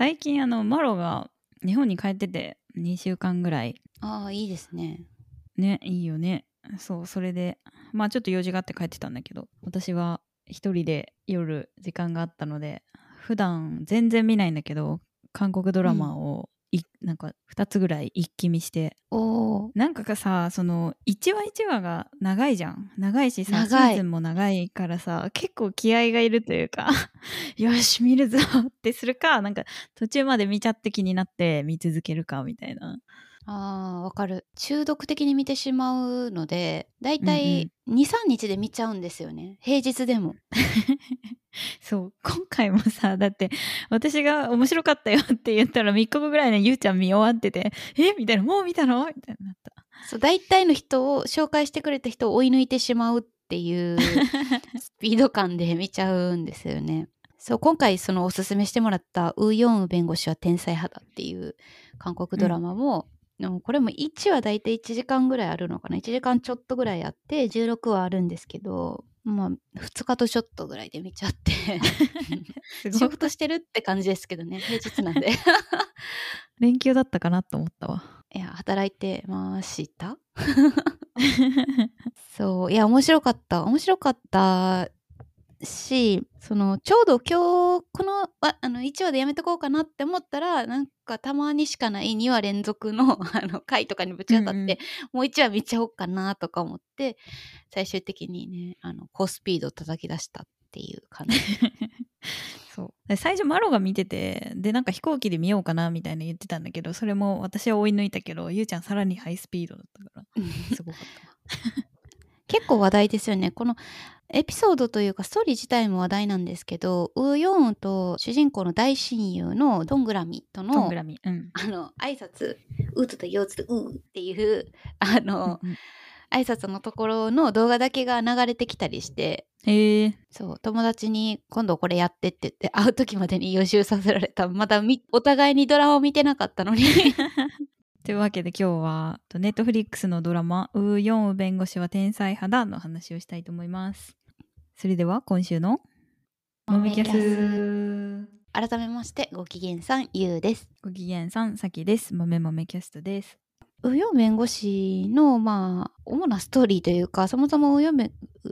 最近あのマロが日本に帰ってて2週間ぐらい。ああいいですね。ねいいよね。そうそれでまあちょっと用事があって帰ってたんだけど私は一人で夜時間があったので普段全然見ないんだけど韓国ドラマをい、なんか2つぐらい一気見して。おおなんかさその1話1話が長いじゃん。長いしさシーズンも長いからさ結構気合がいるというか よし見るぞってするかなんか途中まで見ちゃって気になって見続けるかみたいなあーわかる。中毒的に見てしまうのでだいたうん。い23日で見ちゃうんですよね。平日でも。そう。今回もさだって私が面白かったよって言ったら3日後ぐらいにゆうちゃん見終わってて「えみたいな「もう見たの?」みたいになった。そう大体の人を紹介してくれた人を追い抜いてしまうっていうスピード感で見ちゃうんですよね。そう今回そのおすすめしてもらったウ・ヨンウ弁護士は天才派だっていう韓国ドラマも、でもこれも1話大体1時間ぐらいあるのかな。1時間ちょっとぐらいあって16話あるんですけどまあ2日とちょっとぐらいで見ちゃって。仕事してるって感じですけどね平日なんで。連休だったかなと思ったわ。いや働いてました。そういや面白かった。面白かったしそのちょうど今日このわあの1話でやめとこうかなって思ったらなんかたまにしかない2話連続の あの回とかにぶち当たって、うんうん。もう1話見ちゃおうかなとか思って最終的にねあの高スピード叩き出したっていう感じ。そう。で最初マロが見ててでなんか飛行機で見ようかなみたいな言ってたんだけどそれも私は追い抜いたけどゆうちゃんさらにハイスピードだったからすごかったわ結構話題ですよね。このエピソードというかストーリー自体も話題なんですけどウ・ヨンウと主人公の大親友のドングラミとのぐらみうん。あの挨拶うととよつとうっていうあの、うんうん。挨拶のところの動画だけが流れてきたりして。へえ。そう友達に今度これやってって言って会う時までに予習させられた。まだみお互いにドラマを見てなかったのに というわけで今日はネットフリックスのドラマ「ウー・ヨンウ弁護士は天才派だ」の話をしたいと思います。それでは今週の「もみキャス」改めましてご機嫌さんゆうです。ご機嫌さんさきです。豆豆キャストです。ウヨン弁護士のまあ主なストーリーというかそもそもウヨ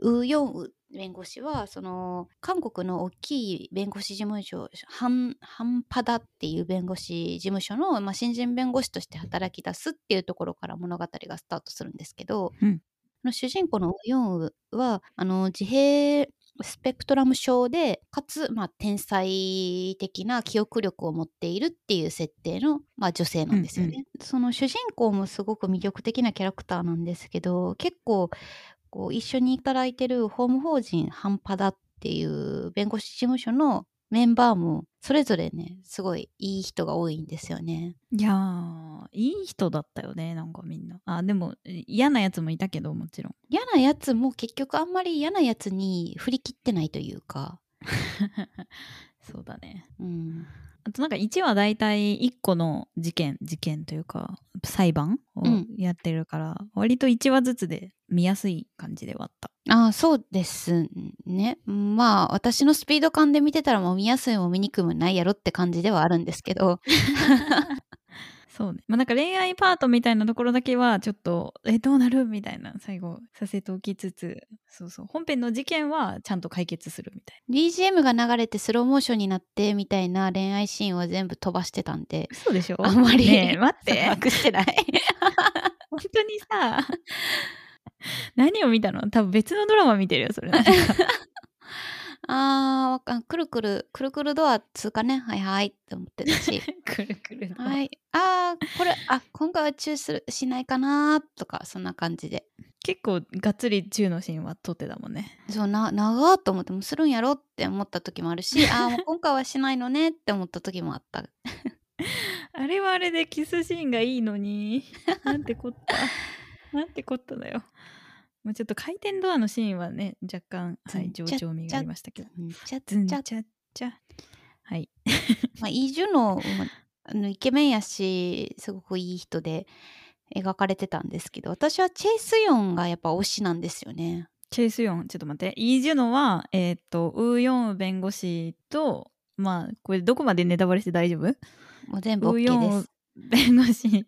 ウヨン弁護士はその韓国の大きい弁護士事務所ハンパダっていう弁護士事務所の、まあ、新人弁護士として働き出すっていうところから物語がスタートするんですけど、うんの主人公のウヨンはあの自閉スペクトラム症でかつ、まあ、天才的な記憶力を持っているっていう設定の、まあ、女性なんですよね。その主人公もすごく魅力的なキャラクターなんですけど結構こう一緒に働いてる法務法人ハンパダっていう弁護士事務所のメンバーもそれぞれねすごいいい人が多いんですよね。いやーいい人だったよねなんかみんな。あでも嫌なやつもいたけどもちろん。嫌なやつも結局あんまり嫌なやつに振り切ってないというか、そうだね。うん、あとなんか1話大体1個の事件事件というか裁判をうん。やってるから、割と1話ずつで見やすい感じではあった。ああそうですね。まあ私のスピード感で見てたらもう見やすいも見にくいもないやろって感じではあるんですけど そうね。まあなんか恋愛パートみたいなところだけはちょっとえどうなる？みたいな最後させておきつつそうそう。本編の事件はちゃんと解決するみたい BGM が流れてスローモーションになってみたいな恋愛シーンは全部飛ばしてたんで。な嘘でしょ？あんまりねえ待って。把握してない。本当にさ何を見たの？多分別のドラマ見てるよそれ あーわかんくるくるくるくるドア通過ね。はいはいって思ってたし。くるくるとはい。あーこれあ今回はチューするしないかなとかそんな感じで。結構がっつり中のシーンは撮ってたもんね。そうな長ーと思ってもうするんやろって思った時もあるしあーもう今回はしないのねって思った時もあった。あれはあれでキスシーンがいいのに。なんてこった。なんてこっただよもうちょっと回転ドアのシーンはね若干、はい、上調味がありましたけど。うんちゃっちゃチャッチャはい。まあ、イ・ジュノもあのイケメンやしすごくいい人で描かれてたんですけど私はチェイ・スヨンがやっぱ推しなんですよね。チェイスヨン？ちょっと待って。イージュノはえーっとウーヨンウ弁護士とまあこれどこまでネタバレして大丈夫？もう全部ウ OK ヨンです。弁護士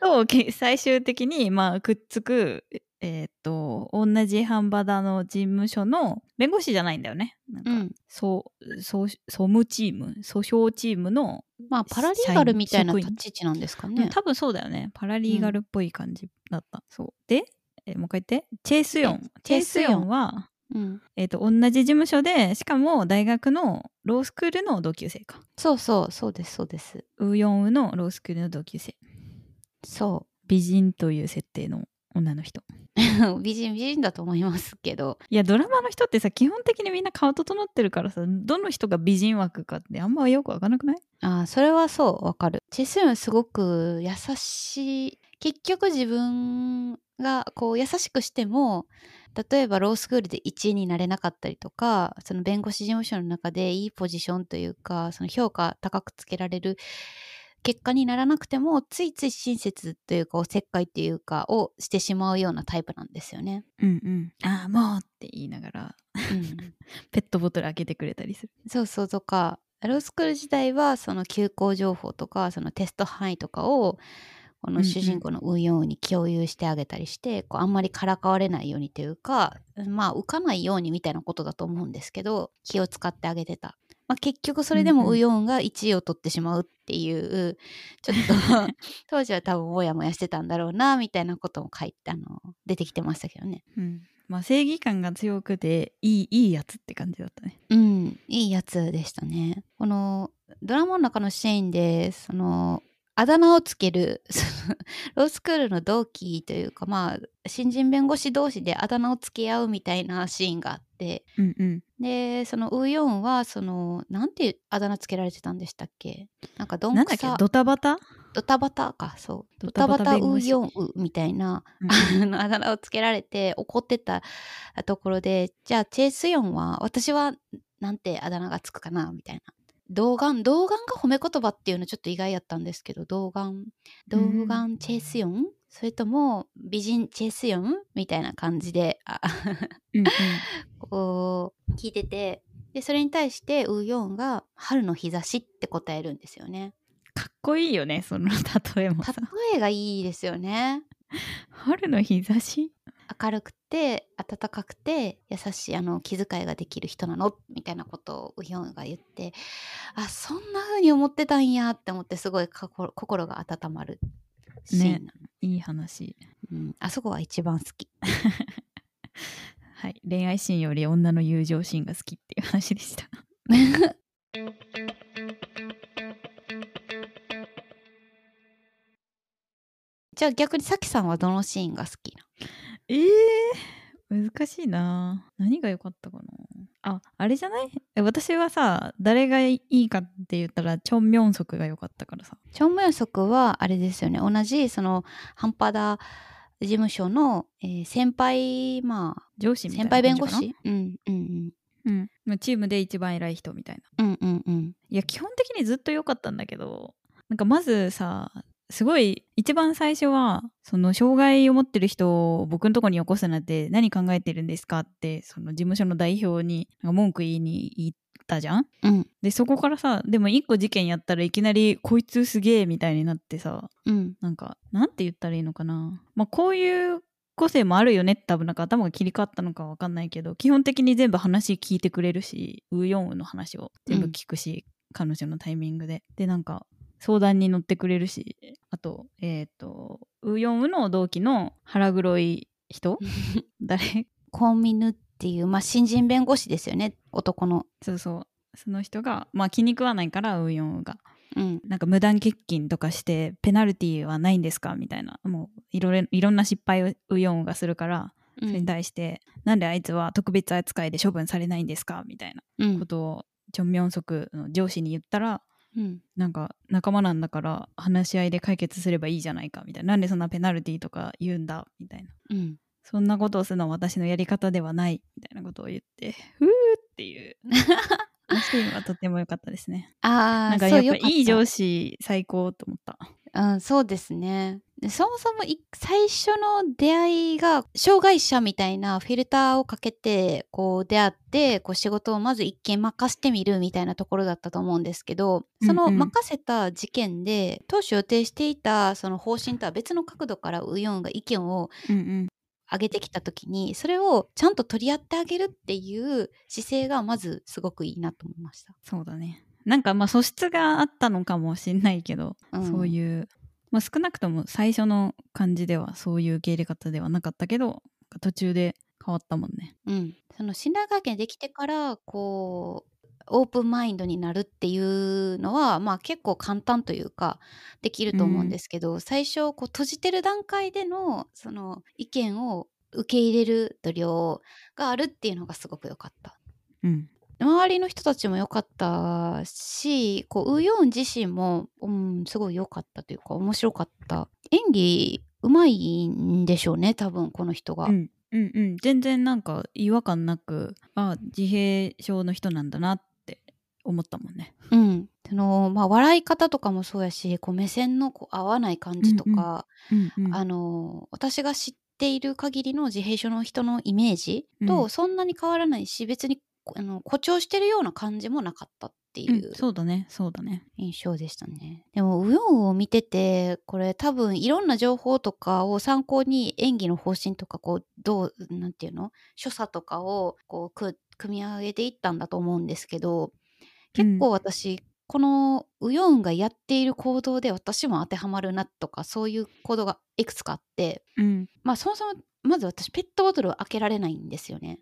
とけ最終的にまあくっつくえーっと同じハンバダの事務所の弁護士じゃないんだよね。なんか、うん。そうそう総務チーム訴訟チームの、まあパラリーガルみたいな立ち位置なんですかうんね。多分そうだよね。パラリーガルっぽい感じだった、そう。で、えーもう一回言って。チェイスヨン。チチェイスヨンはうん。えー、と同じ事務所でしかも大学のロースクールの同級生か。そうそう、そうです、そうです。ウーヨンウのロースクールの同級生。そ美人という設定の女の人。う。美人美人だと思いますけど。いやドラマの人ってさ基本的にみんな顔整ってるからさどの人が美人枠かってあんまよくわかんなくない？ああ、それはそう、わかる。チェスヨンすごく優しい。結局自分がこう優しくしても、例えばロースクールで1位になれなかったりとか、その弁護士事務所の中でいいポジションというか、その評価高くつけられる結果にならなくても、ついつい親切というか、おせっかいというか、をしてしまうようなタイプなんですよね。うんうん。ああもうって言いながらうん。ペットボトル開けてくれたりする。そうそうとか。ロースクール時代はその休校情報とかそのテスト範囲とかをこの主人公のウン・ヨンウに共有してあげたりして、こうあんまりからかわれないようにというかまあ浮かないようにみたいなことだと思うんですけど気を使ってあげてた、まあ、結局それでうんうん。もウン・ヨンウが1位を取ってしまうっていうちょっと 当時は多分モヤモヤしてたんだろうなみたいなことも書いてあの出てきてましたけどね。うん。まあ正義感が強くていいいいやつって感じだったね。うん、いいやつでしたね。このドラマの中のシーンでそのあだ名をつける ロースクールの同期というかまあ新人弁護士同士であだ名をつけ合うみたいなシーンがあってうんうん。でそのウーヨンはそのなんてあだ名つけられてたんでしたっけ？なんかどんくさドタバタ？ドタバタかそう。ドドタバタウヨンウみたいなうんあだ名をつけられて怒ってたところでじゃあチェイスヨンは私はなんてあだ名がつくかなみたいな。童顔童顔が褒め言葉っていうのちょっと意外やったんですけど童顔童顔チェイスヨンそれとも美人チェイスヨンみたいな感じであ うんうん。こう聞いててでそれに対してウーヨンが「春の日差し」って答えるんですよね。かっこいいよねその例えもさ。例えがいいですよね。春の日差し？明るくて温かくて優しいあの気遣いができる人なの？みたいなことをウヒョンが言ってあそんな風に思ってたんやって思ってすごい心が温まるシーンなの、いい話。うん、あそこが一番好き。はい。恋愛シーンより女の友情シーンが好きっていう話でした。じゃあ逆にさきさんはどのシーンが好きなえー、難しいな。何が良かったかな？ああれじゃない？え私はさ誰がいいかって言ったらチョン・ミョンソクが良かったからさ。チョン・ムヨソクはあれですよね。同じそのハンパダ事務所の、えー先輩まあ上司みたい先輩弁護士？うんうん。うん。まあチームで一番偉い人みたいな。うんうんうん。いや基本的にずっと良かったんだけどなんかまずさすごい一番最初はその障害を持ってる人を僕のとこに起こすなんて何考えてるんですかってその事務所の代表に文句言いに行ったじゃん？うん。でそこからさでも一個事件やったらいきなりこいつすげえみたいになってさうん。なんかなんて言ったらいいのかな？まあこういう個性もあるよねって多分なんか頭が切り替わったのかわかんないけど基本的に全部話聞いてくれるしウーヨンウの話を全部聞くし、彼女のタイミングで。でなんか相談に乗ってくれるしあとえっ、とウーヨンウの同期の腹黒い人？誰？コンミヌっていう、まあ、新人弁護士ですよね男の。そうそう。その人がまあ気に食わないからウーヨンウが。うん。なんか無断欠勤とかしてペナルティーはないんですか？みたいな。もういろいろいろんな失敗をウヨンがするからそれに対して、なんであいつは特別扱いで処分されないんですか？みたいなうん。ことをチョン・ミョンソクの上司に言ったらうん。なんか仲間なんだから話し合いで解決すればいいじゃないかみたいな。なんでそんなペナルティーとか言うんだみたいな。うん。そんなことをするのは私のやり方ではないみたいなことを言ってふーっていう。あのシーンはとても良かったですね。ああなんかやっぱいい上司最高と思った。うん、そうですね。でそもそもい最初の出会いが障害者みたいなフィルターをかけてこう出会ってこう仕事をまず一件任してみるみたいなところだったと思うんですけどそのうん。うん任せた事件で当初予定していたその方針とは別の角度からウヨンが意見をうんうん。上げてきた時にそれをちゃんと取り合ってあげるっていう姿勢がまずすごくいいなと思いました。そうだね。なんかまあ素質があったのかもしんないけど、うん。そういう、まあ、少なくとも最初の感じではそういう受け入れ方ではなかったけど途中で変わったもんね。うん、その信頼関係できてからこうオープンマインドになるっていうのは、まあ、結構簡単というかできると思うんですけど、最初こう閉じてる段階でのその意見を受け入れる度量があるっていうのがすごく良かった。うん周りの人たちも良かったしこうウヨン自身も、うん、すごい良かったというか面白かった。演技うまいんでしょうね多分この人が。うんうんうん。全然なんか違和感なくあ自閉症の人なんだなって思ったもんね。うん、そのまあ笑い方とかもそうやしこう目線のこう合わない感じとか、うんうん。あの私が知っている限りの自閉症の人のイメージうとん。そんなに変わらないし、別にあの誇張してるような感じもなかったっていううんそうだねそうだね。印象でしたね。でもウヨンを見ててこれ多分いろんな情報とかを参考に演技の方針とかこうどうなんていうの？所作とかをこうく組み上げていったんだと思うんですけど結構私、このウヨンがやっている行動で私も当てはまるなとかそういう行動がいくつかあってうん。まあそもそもまず私ペットボトルを開けられないんですよね。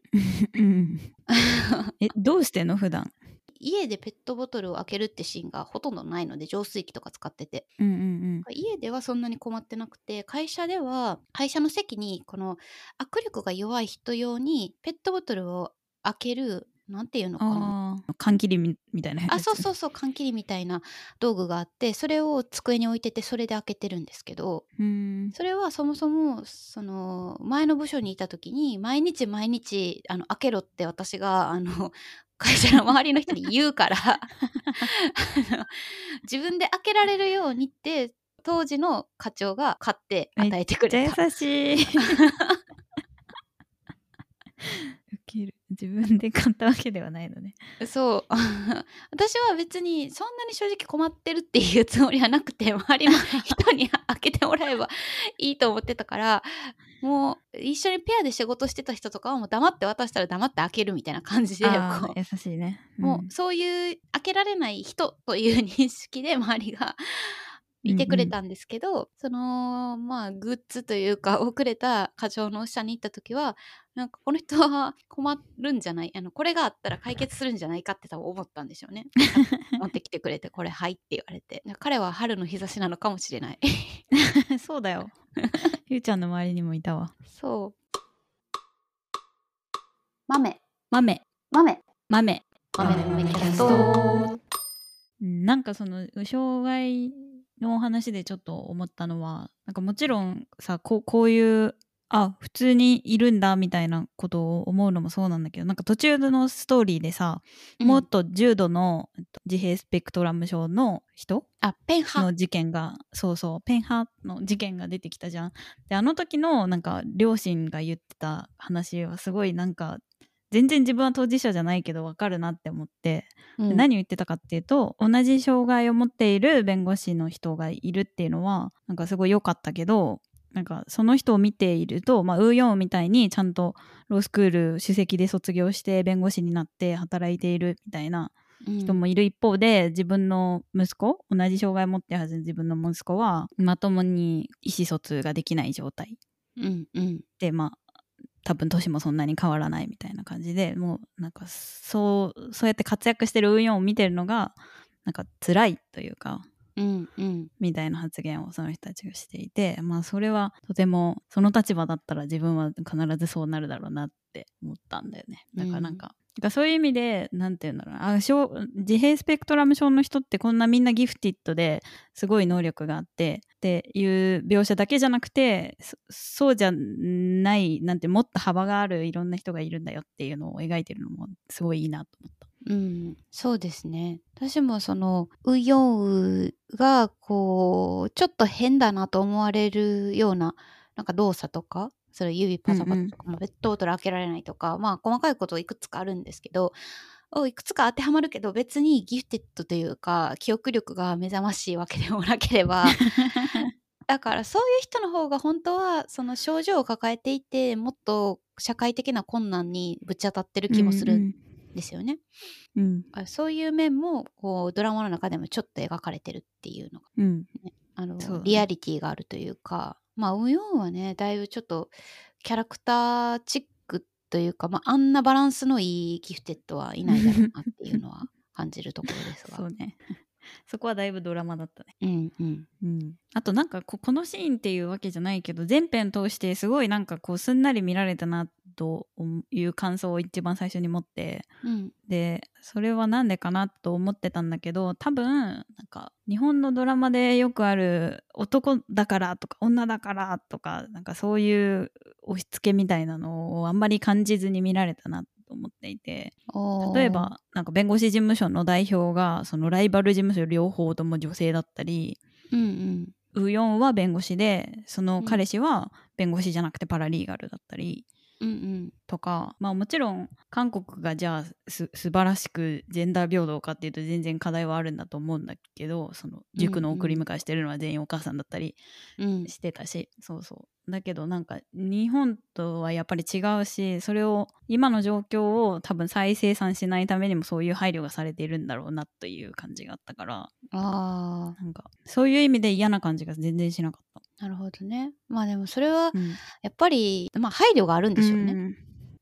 うん。えどうしてんの？普段。家でペットボトルを開けるってシーンがほとんどないので浄水器とか使ってて。うんうん。家ではそんなに困ってなくて会社では会社の席にこの握力が弱い人用にペットボトルを開けるなんていうのかな。缶切りみみたいなやつあそうそうそう缶切りみたいな道具があってそれを机に置いててそれで開けてるんですけどうん。それはそもそもその前の部署にいた時に毎日毎日あの開けろって私があの 会社の周りの人に言うから自分で開けられるようにって当時の課長が買って与えてくれた。優しい る 自分で買ったわけではないのね。そう。私は別にそんなに正直困ってるっていうつもりはなくて周りの 人に開けてもらえばいいと思ってたからもう一緒にペアで仕事してた人とかはもう黙って渡したら黙って開けるみたいな感じで優しいね。もうそういう開けられない人という認識で周りがいてくれたんですけど、そのまあグッズというか をくれた課長の下に行った時はなんかこの人は困るんじゃない？あのこれがあったら解決するんじゃないかって多分思ったんでしょうね。持ってきてくれてこれはいって言われて。彼は春の日差しなのかもしれない。う んそうだよ。ゆうちゃんの周りにもいたわ。そう。豆。豆。豆。豆。豆の豆キャストうんなんかその障害のお話でちょっと思ったのはなんかもちろんさこうこういうあ普通にいるんだみたいなことを思うのもそうなんだけどなんか途中のストーリーでさ、もっと重度のえっと自閉スペクトラム症の人あペンハの事件がそうそうペンハの事件が出てきたじゃん。であの時のなんか両親が言ってた話はすごいなんか全然自分は当事者じゃないけど分かるなって思って、うん。で何を言ってたかっていうと同じ障害を持っている弁護士の人がいるっていうのはなんかすごい良かったけどなんかその人を見ていると、まあ、ウーヨンみたいにちゃんとロースクール首席で卒業して弁護士になって働いているみたいな人もいる一方で、自分の息子同じ障害を持ってるはずの自分の息子はまともに意思疎通ができない状態。うんうん。でまあ多分年もそんなに変わらないみたいな感じでもうなんかそうそうやって活躍してる運用を見てるのがなんか辛いというかうんうん。みたいな発言をその人たちがしていてまあそれはとてもその立場だったら自分は必ずそうなるだろうなって思ったんだよね。だからなんか、だからそういう意味でなんて言うんだろうな。あ障自閉スペクトラム症の人ってこんなみんなギフティッドですごい能力があってっていう描写だけじゃなくてそそうじゃないなんてもっと幅があるいろんな人がいるんだよっていうのを描いてるのもすごいいいなと思った。うん、そうですね私もそのウヨンウがこうちょっと変だなと思われるようななんか動作とかそれ指パサパサとか、まあ、ペットボトル開けられないとかまあ細かいこといくつかあるんですけどいくつか当てはまるけど別にギフテッドというか記憶力が目覚ましいわけでもなければ だからそういう人の方が本当はその症状を抱えていてもっと社会的な困難にぶち当たってる気もするんですよね。うん。そういう面もこうドラマの中でもちょっと描かれてるっていうのが、うん。ね、あの、リアリティがあるというかまあウヨンはねだいぶちょっとキャラクターチックというか、まあ、あんなバランスのいいギフテッドはいないだろうな っていうのは感じるところですが。そうね。そこはだいぶドラマだったね。うんうん。うん、あとなんかここのシーンっていうわけじゃないけど全編通してすごいなんかこうすんなり見られたなという感想を一番最初に持って。うん。でそれはなんでかなと思ってたんだけど多分なんか日本のドラマでよくある男だからとか女だからとかなんかそういう押し付けみたいなのをあんまり感じずに見られたなと思っていて。例えばなんか弁護士事務所の代表がそのライバル事務所両方とも女性だったりうんうん。ウヨンは弁護士でその彼氏は弁護士じゃなくてパラリーガルだったりうんうん。とかまあもちろん韓国がじゃあす素晴らしくジェンダー平等かっていうと全然課題はあるんだと思うんだけどその塾の送り迎えしてるのは全員お母さんだったりうん。してたし、そうそうだけどなんか日本とはやっぱり違うしそれを今の状況を多分再生産しないためにもそういう配慮がされているんだろうなという感じがあったからあなんかそういう意味で嫌な感じが全然しなかった。あなるほどねまあでもそれはうんやっぱり、まあ、配慮があるんでしょうね。うん、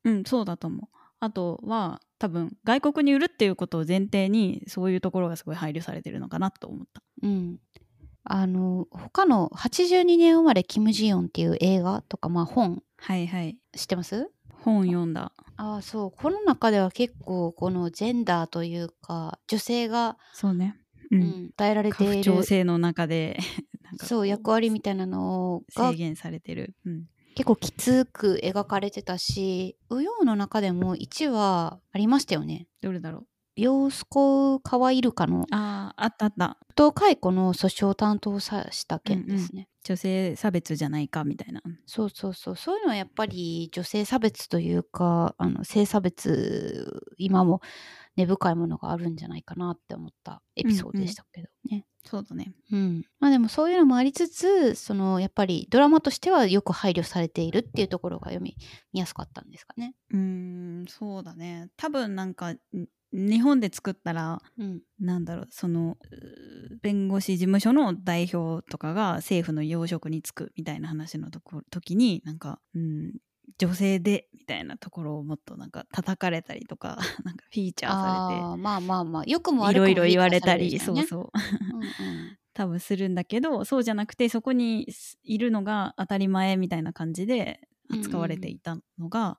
うんそうだと思う。あとは多分外国に売るっていうことを前提にそういうところがすごい配慮されてるのかなと思った。うん。あの他の82年生まれキム・ジヨンっていう映画とか、まあ、本はいはい。知ってます？本読んだ。ああそうこの中では結構このジェンダーというか女性が、そうね。う。うんん、与えられている長制の中でそう役割みたいなのが制限されてる。うん。結構きつく描かれてたしウヨウの中でも1話ありましたよね。どれだろう？ヨースコカワイルカのあああったあった。不当解雇の訴訟を担当さした件ですね。女性差別じゃないかみたいな。そうそうそうそういうのはやっぱり女性差別というかあの性差別今も根深いものがあるんじゃないかなって思ったエピソードでしたけどね。そうだね。うんまあでもそういうのもありつつそのやっぱりドラマとしてはよく配慮されているっていうところが読み見やすかったんですかね。うーんそうだね。多分なんかん日本で作ったらうん。なんだろうその弁護士事務所の代表とかが政府の要職に就くみたいな話のとこ時になんか、うん、女性でみたいなところをもっとなんか叩かれたりとか なんかフィーチャーされてあーまあまあまあよくもいろいろ言われたりそうそううんうん。多分するんだけどそうじゃなくてそこにいるのが当たり前みたいな感じで扱われていたのが、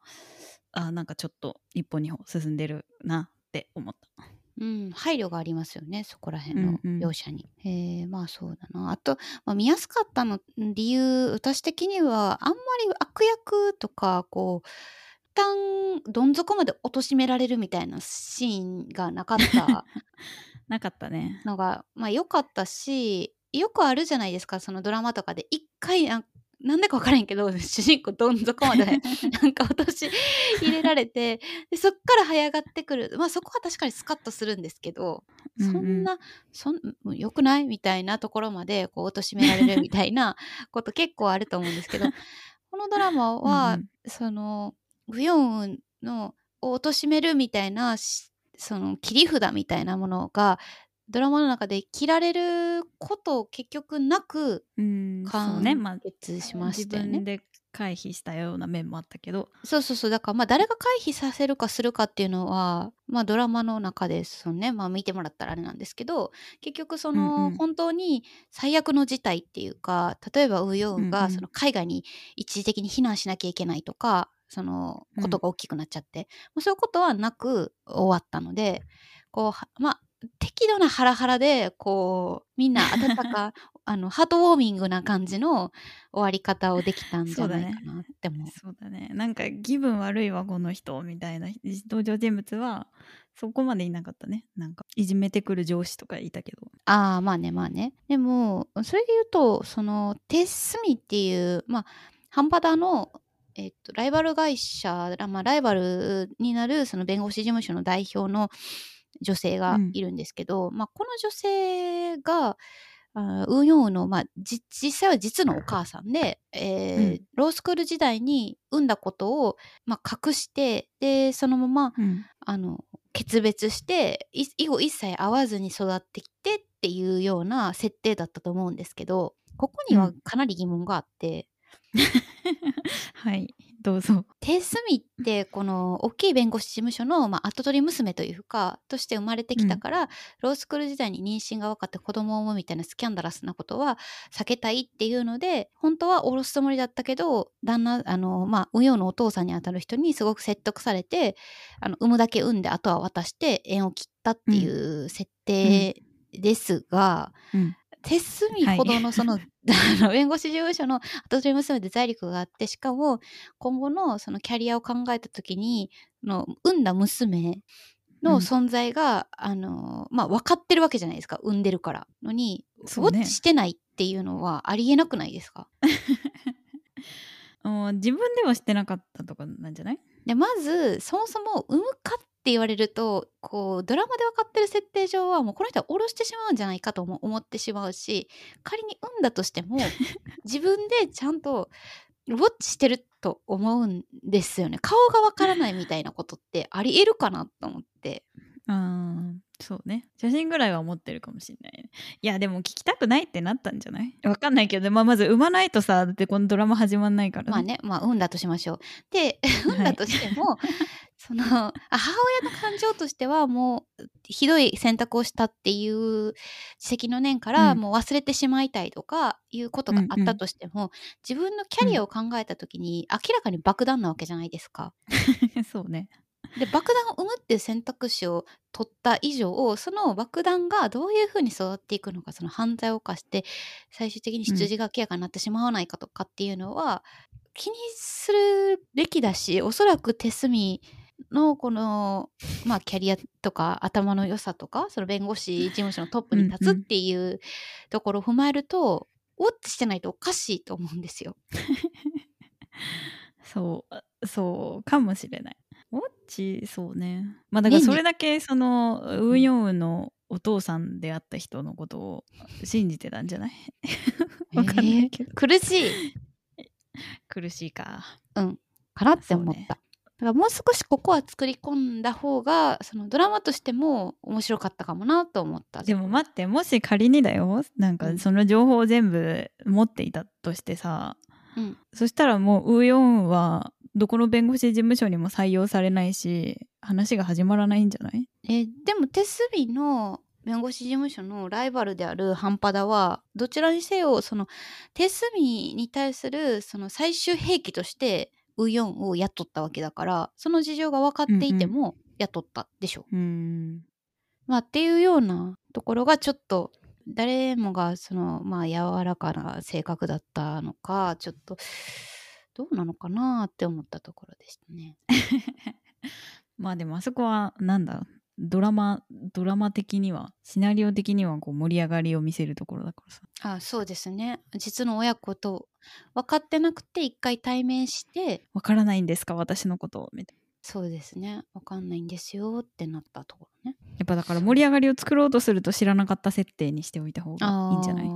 あなんかちょっと一歩二歩進んでるなって思った。うん、配慮がありますよねそこら辺のうんうん描写に。へえまあそうだなあと、まあ、見やすかったの理由私的にはあんまり悪役とかこう一旦どん底まで貶められるみたいなシーンがなかった なかったね。のがまあ良かったしよくあるじゃないですかそのドラマとかで一回なんでか分からへんけど 主人公どん底まで なんか落とし入れられてでそっから這い上がってくる。まあそこは確かにスカッとするんですけどうんうん。そんなそんよくないみたいなところまでこう貶められるみたいな こと結構あると思うんですけどこのドラマは、うんうん。そのグヨンウンのを貶めるみたいなしその切り札みたいなものがドラマの中で切られることを結局なく完結しま自したよね。分で回避したような面もあったけど。そうそうそう。だからまあ誰が回避させるかするかっていうのはまあドラマの中でそのね。まあ見てもらったらあれなんですけど結局その、うんうん。本当に最悪の事態っていうか例えばウヨウンうんうん。がその海外に一時的に避難しなきゃいけないとかそのうん。ことが大きくなっちゃって、まあそういうことはなく終わったのでこうはまあ適度なハラハラでこうみんな温か あのハートウォーミングな感じの終わり方をできたんじゃないかなって思う。そうだね。なんか気分悪いわこの人みたいな登場人物はそこまでいなかったね。なんかいじめてくる上司とかいたけど。ああまあねまあね。でもそれで言うとそのテスミっていうまあハンパダのえっと、ライバル会社、まあ、ライバルになるその弁護士事務所の代表の女性がいるんですけど、うん、まあ、この女性があウーヨンウの、まあ、実際は実のお母さんで、えーうん、ロースクール時代に産んだことを、まあ、隠してでそのまま、うん、あの決別して以後一切会わずに育ってきてっていうような設定だったと思うんですけどここにはかなり疑問があって、はいどうぞ。手すみってこの大きい弁護士事務所の、まあ、後取り娘というかとして生まれてきたから、うん、ロースクール時代に妊娠が分かって子供を産むみたいなスキャンダラスなことは避けたいっていうので本当は下ろすつもりだったけど旦那あのまあ運用のお父さんにあたる人にすごく説得されてあの産むだけ産んであとは渡して縁を切ったっていう設定ですが、うんうん手すみほどのその、はい、あの弁護士事務所の後取り娘で財力があってしかも今後のそのキャリアを考えた時にの産んだ娘の存在が、うん、あのまあ分かってるわけじゃないですか。産んでるからのに、ね、ウォッチしてないっていうのはありえなくないですか？自分ではしてなかったとかなんじゃない？でまずそもそも産むかって言われるとこうドラマで分かってる設定上はもうこの人は下ろしてしまうんじゃないかと思ってしまうし仮に産んだとしても 自分でちゃんとウォッチしてると思うんですよね。顔がわからないみたいなことってありえるかなと思って。あそうね。写真ぐらいは持ってるかもしれない、ね、いやでも聞きたくないってなったんじゃない？わかんないけど、まあ、まず産まないとさだってこのドラマ始まんないから、ね、まあねまあ産んだとしましょう。で 産んだとしても、はい、その 母親の感情としてはもうひどい選択をしたっていう指摘の念からもう忘れてしまいたいとかいうことがあったとしても、うんうん、自分のキャリアを考えた時に明らかに爆弾なわけじゃないですか。そうね。で爆弾を生むっていう選択肢を取った以上その爆弾がどういうふうに育っていくのかその犯罪を犯して最終的に出自が明らかになってしまわないかとかっていうのは、うん、気にするべきだしおそらく手隅のこの、まあ、キャリアとか頭の良さとかその弁護士事務所のトップに立つっていうところを踏まえると、ウォッチしてないとおかしいと思うんですよ。そうそうかもしれない。ウォッチそうね。まあだからそれだけその、ね、ウーヨンウのお父さんであった人のことを信じてたんじゃない？わかんないけど、えー、苦しい。苦しいか。うん。かなって思った、だからもう少しここは作り込んだ方がそのドラマとしても面白かったかもなと思った。でも待ってもし仮にだよ。なんかその情報を全部持っていたとしてさ、うん、そしたらもうウーヨンはどこの弁護士事務所にも採用されないし話が始まらないんじゃない？えでも手すびの弁護士事務所のライバルであるハンパダはどちらにせよその手すびに対するその最終兵器としてウヨンを雇ったわけだからその事情が分かっていても雇ったでしょ。うん、うん、まあっていうようなところがちょっと誰もがそのまあ柔らかな性格だったのかちょっとどうなのかなって思ったところでしたね。まあでもあそこはなんだ？ドラマドラマ的にはシナリオ的にはこう盛り上がりを見せるところだからさ。あそうですね。実の親子と分かってなくて一回対面して分からないんですか私のことみたいな。そうですね。分かんないんですよってなったところね。やっぱだから盛り上がりを作ろうとすると知らなかった設定にしておいた方がいいんじゃない？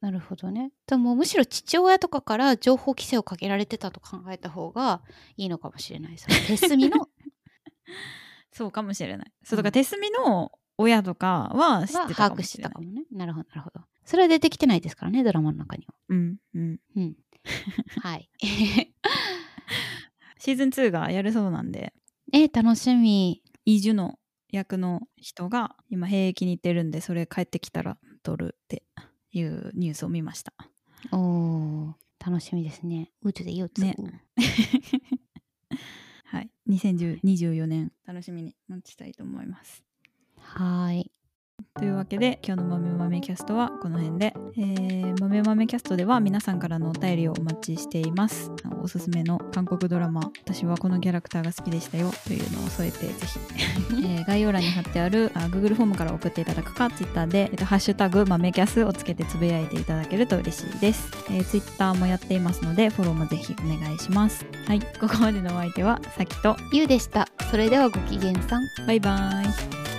なるほどね。でもむしろ父親とかから情報規制をかけられてたと考えた方がいいのかもしれない。です手すみの。そうかもしれない。そうだから手墨の親とかは知ってたかもしてたかもね。なるほど、なるほど。それは出てきてないですからね、ドラマの中には。うん、うん。うん。はい。シーズン2がやるそうなんで。え楽しみ。イ・ジュの役の人が今兵役に行ってるんで、それ帰ってきたら撮るっていうニュースを見ました。おー、楽しみですね。宇宙でいいよ、ね。2024年楽しみに待ちたいと思います。はい。というわけで今日の豆豆キャストはこの辺で、えー、豆豆キャストでは皆さんからのお便りをお待ちしています。おすすめの韓国ドラマ私はこのキャラクターが好きでしたよ。というのを添えてぜひ、えー概要欄に貼ってあるあ Google フォームから送っていただくか Twitter で、えっと、ハッシュタグ豆キャスをつけてつぶやいていただけると嬉しいです、えー、Twitter もやっていますのでフォローもぜひお願いします。はい。ここまでのお相手はさきとゆうでした。それではごきげんさん。バイバイ